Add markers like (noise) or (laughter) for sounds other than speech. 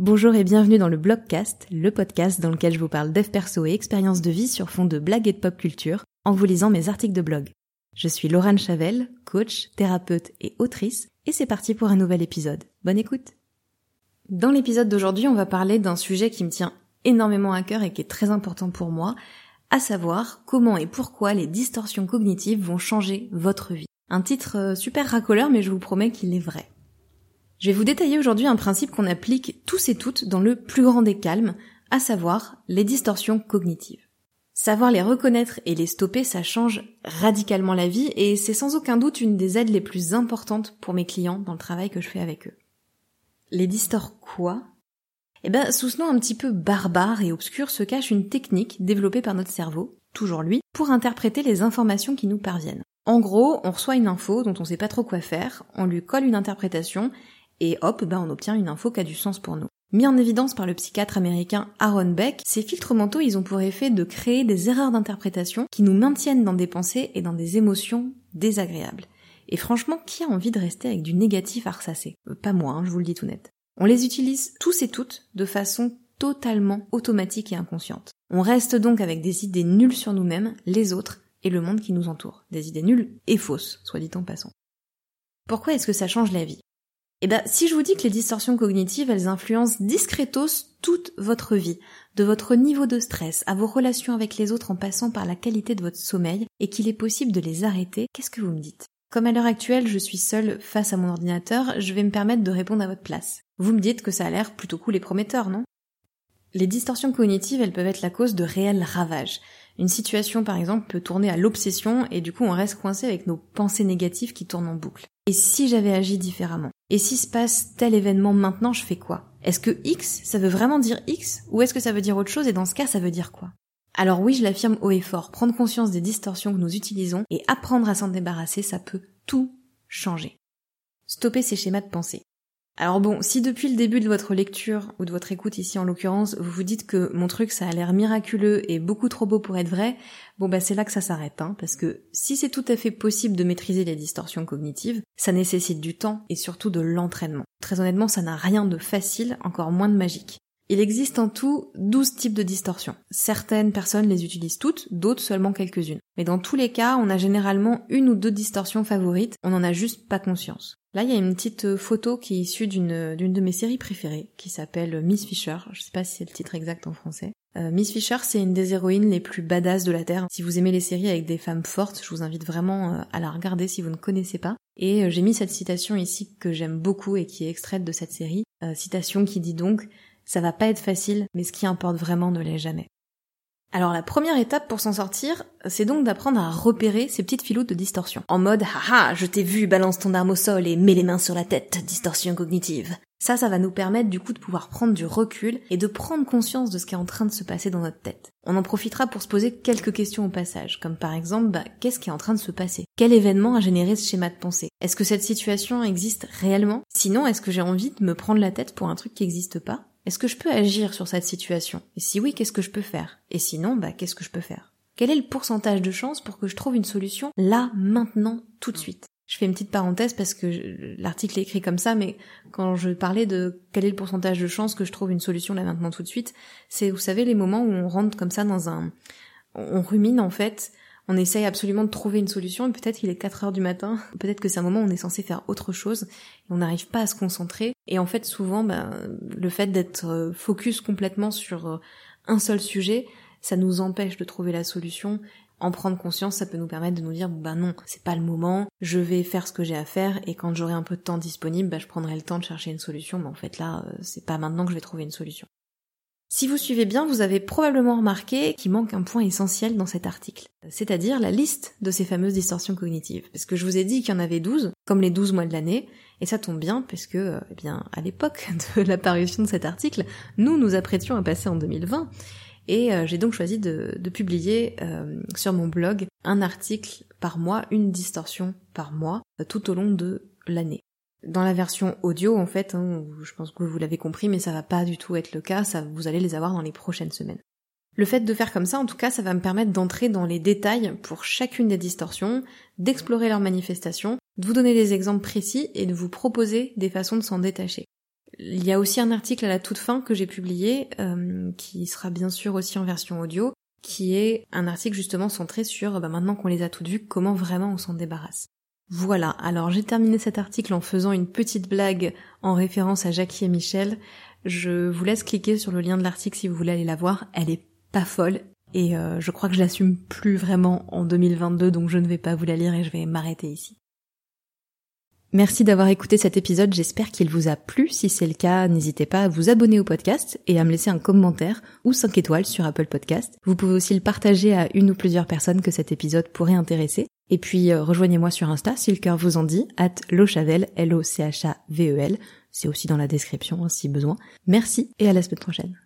Bonjour et bienvenue dans le Blogcast, le podcast dans lequel je vous parle dev perso et expériences de vie sur fond de blagues et de pop culture en vous lisant mes articles de blog. Je suis Laurent Chavel, coach, thérapeute et autrice, et c'est parti pour un nouvel épisode. Bonne écoute Dans l'épisode d'aujourd'hui, on va parler d'un sujet qui me tient énormément à cœur et qui est très important pour moi, à savoir comment et pourquoi les distorsions cognitives vont changer votre vie. Un titre euh, super racoleur, mais je vous promets qu'il est vrai. Je vais vous détailler aujourd'hui un principe qu'on applique tous et toutes dans le plus grand des calmes, à savoir les distorsions cognitives. Savoir les reconnaître et les stopper, ça change radicalement la vie et c'est sans aucun doute une des aides les plus importantes pour mes clients dans le travail que je fais avec eux. Les distors quoi? Eh ben, sous ce nom un petit peu barbare et obscur se cache une technique développée par notre cerveau, toujours lui, pour interpréter les informations qui nous parviennent. En gros, on reçoit une info dont on sait pas trop quoi faire, on lui colle une interprétation et hop, ben on obtient une info qui a du sens pour nous. Mis en évidence par le psychiatre américain Aaron Beck, ces filtres mentaux, ils ont pour effet de créer des erreurs d'interprétation qui nous maintiennent dans des pensées et dans des émotions désagréables. Et franchement, qui a envie de rester avec du négatif à euh, Pas moi, hein, je vous le dis tout net. On les utilise tous et toutes de façon totalement automatique et inconsciente. On reste donc avec des idées nulles sur nous-mêmes, les autres et le monde qui nous entoure. Des idées nulles et fausses, soit dit en passant. Pourquoi est-ce que ça change la vie? Eh ben, si je vous dis que les distorsions cognitives, elles influencent discretos toute votre vie, de votre niveau de stress à vos relations avec les autres en passant par la qualité de votre sommeil, et qu'il est possible de les arrêter, qu'est-ce que vous me dites? Comme à l'heure actuelle, je suis seule face à mon ordinateur, je vais me permettre de répondre à votre place. Vous me dites que ça a l'air plutôt cool et prometteur, non? Les distorsions cognitives, elles peuvent être la cause de réels ravages. Une situation, par exemple, peut tourner à l'obsession et du coup on reste coincé avec nos pensées négatives qui tournent en boucle. Et si j'avais agi différemment? Et si se passe tel événement maintenant, je fais quoi? Est-ce que X, ça veut vraiment dire X? Ou est-ce que ça veut dire autre chose? Et dans ce cas, ça veut dire quoi? Alors oui, je l'affirme haut et fort, prendre conscience des distorsions que nous utilisons et apprendre à s'en débarrasser, ça peut tout changer. Stopper ces schémas de pensée. Alors bon, si depuis le début de votre lecture, ou de votre écoute ici en l'occurrence, vous vous dites que mon truc ça a l'air miraculeux et beaucoup trop beau pour être vrai, bon bah c'est là que ça s'arrête, hein, parce que si c'est tout à fait possible de maîtriser les distorsions cognitives, ça nécessite du temps et surtout de l'entraînement. Très honnêtement, ça n'a rien de facile, encore moins de magique. Il existe en tout 12 types de distorsions. Certaines personnes les utilisent toutes, d'autres seulement quelques-unes. Mais dans tous les cas, on a généralement une ou deux distorsions favorites, on n'en a juste pas conscience. Là, il y a une petite euh, photo qui est issue d'une d'une de mes séries préférées, qui s'appelle Miss Fisher. Je sais pas si c'est le titre exact en français. Euh, Miss Fisher, c'est une des héroïnes les plus badass de la Terre. Si vous aimez les séries avec des femmes fortes, je vous invite vraiment euh, à la regarder si vous ne connaissez pas. Et j'ai mis cette citation ici que j'aime beaucoup et qui est extraite de cette série. citation qui dit donc ça va pas être facile, mais ce qui importe vraiment ne l'est jamais. Alors la première étape pour s'en sortir, c'est donc d'apprendre à repérer ces petites filoutes de distorsion. En mode haha, je t'ai vu, balance ton arme au sol et mets les mains sur la tête, distorsion cognitive. Ça, ça va nous permettre du coup de pouvoir prendre du recul et de prendre conscience de ce qui est en train de se passer dans notre tête. On en profitera pour se poser quelques questions au passage, comme par exemple, bah, qu'est-ce qui est en train de se passer? Quel événement a généré ce schéma de pensée? Est-ce que cette situation existe réellement? Sinon, est-ce que j'ai envie de me prendre la tête pour un truc qui n'existe pas? Est-ce que je peux agir sur cette situation? Et si oui, qu'est-ce que je peux faire? Et sinon, bah, qu'est-ce que je peux faire? Quel est le pourcentage de chance pour que je trouve une solution là, maintenant, tout de suite? Je fais une petite parenthèse parce que l'article est écrit comme ça, mais quand je parlais de quel est le pourcentage de chance que je trouve une solution là maintenant tout de suite, c'est vous savez les moments où on rentre comme ça dans un, on rumine en fait on essaye absolument de trouver une solution et peut-être qu'il est 4 heures du matin, peut-être que c'est un moment où on est censé faire autre chose et on n'arrive pas à se concentrer. Et en fait, souvent, ben, le fait d'être euh, focus complètement sur euh, un seul sujet, ça nous empêche de trouver la solution. En prendre conscience, ça peut nous permettre de nous dire, ben non, c'est pas le moment, je vais faire ce que j'ai à faire et quand j'aurai un peu de temps disponible, ben, je prendrai le temps de chercher une solution. Mais en fait là, euh, c'est pas maintenant que je vais trouver une solution. Si vous suivez bien, vous avez probablement remarqué qu'il manque un point essentiel dans cet article, c'est-à-dire la liste de ces fameuses distorsions cognitives. Parce que je vous ai dit qu'il y en avait 12, comme les 12 mois de l'année, et ça tombe bien parce que, euh, eh bien, à l'époque (laughs) de l'apparition de cet article, nous nous apprêtions à passer en 2020. Et euh, j'ai donc choisi de, publier euh, sur mon blog un article par mois, une distorsion par mois, tout au long de l'année. Dans la version audio, en fait, hein, je pense que vous l'avez compris, mais ça va pas du tout être le cas, vous allez les avoir dans les prochaines semaines. Le fait de faire comme ça, en tout cas, ça va me permettre d'entrer dans les détails pour chacune des distorsions, d'explorer leurs manifestations, de vous donner des exemples précis et de vous proposer des façons de s'en détacher. Il y a aussi un article à la toute fin que j'ai publié, euh, qui sera bien sûr aussi en version audio, qui est un article justement centré sur, bah, maintenant qu'on les a toutes vues, comment vraiment on s'en débarrasse. Voilà, alors j'ai terminé cet article en faisant une petite blague en référence à Jackie et Michel. Je vous laisse cliquer sur le lien de l'article si vous voulez aller la voir, elle est pas folle et euh, je crois que je l'assume plus vraiment en 2022 donc je ne vais pas vous la lire et je vais m'arrêter ici. Merci d'avoir écouté cet épisode, j'espère qu'il vous a plu. Si c'est le cas, n'hésitez pas à vous abonner au podcast et à me laisser un commentaire ou 5 étoiles sur Apple Podcast. Vous pouvez aussi le partager à une ou plusieurs personnes que cet épisode pourrait intéresser. Et puis euh, rejoignez-moi sur Insta si le cœur vous en dit, at lochavel, L-O-C-H-A-V-E-L. C'est aussi dans la description hein, si besoin. Merci et à la semaine prochaine.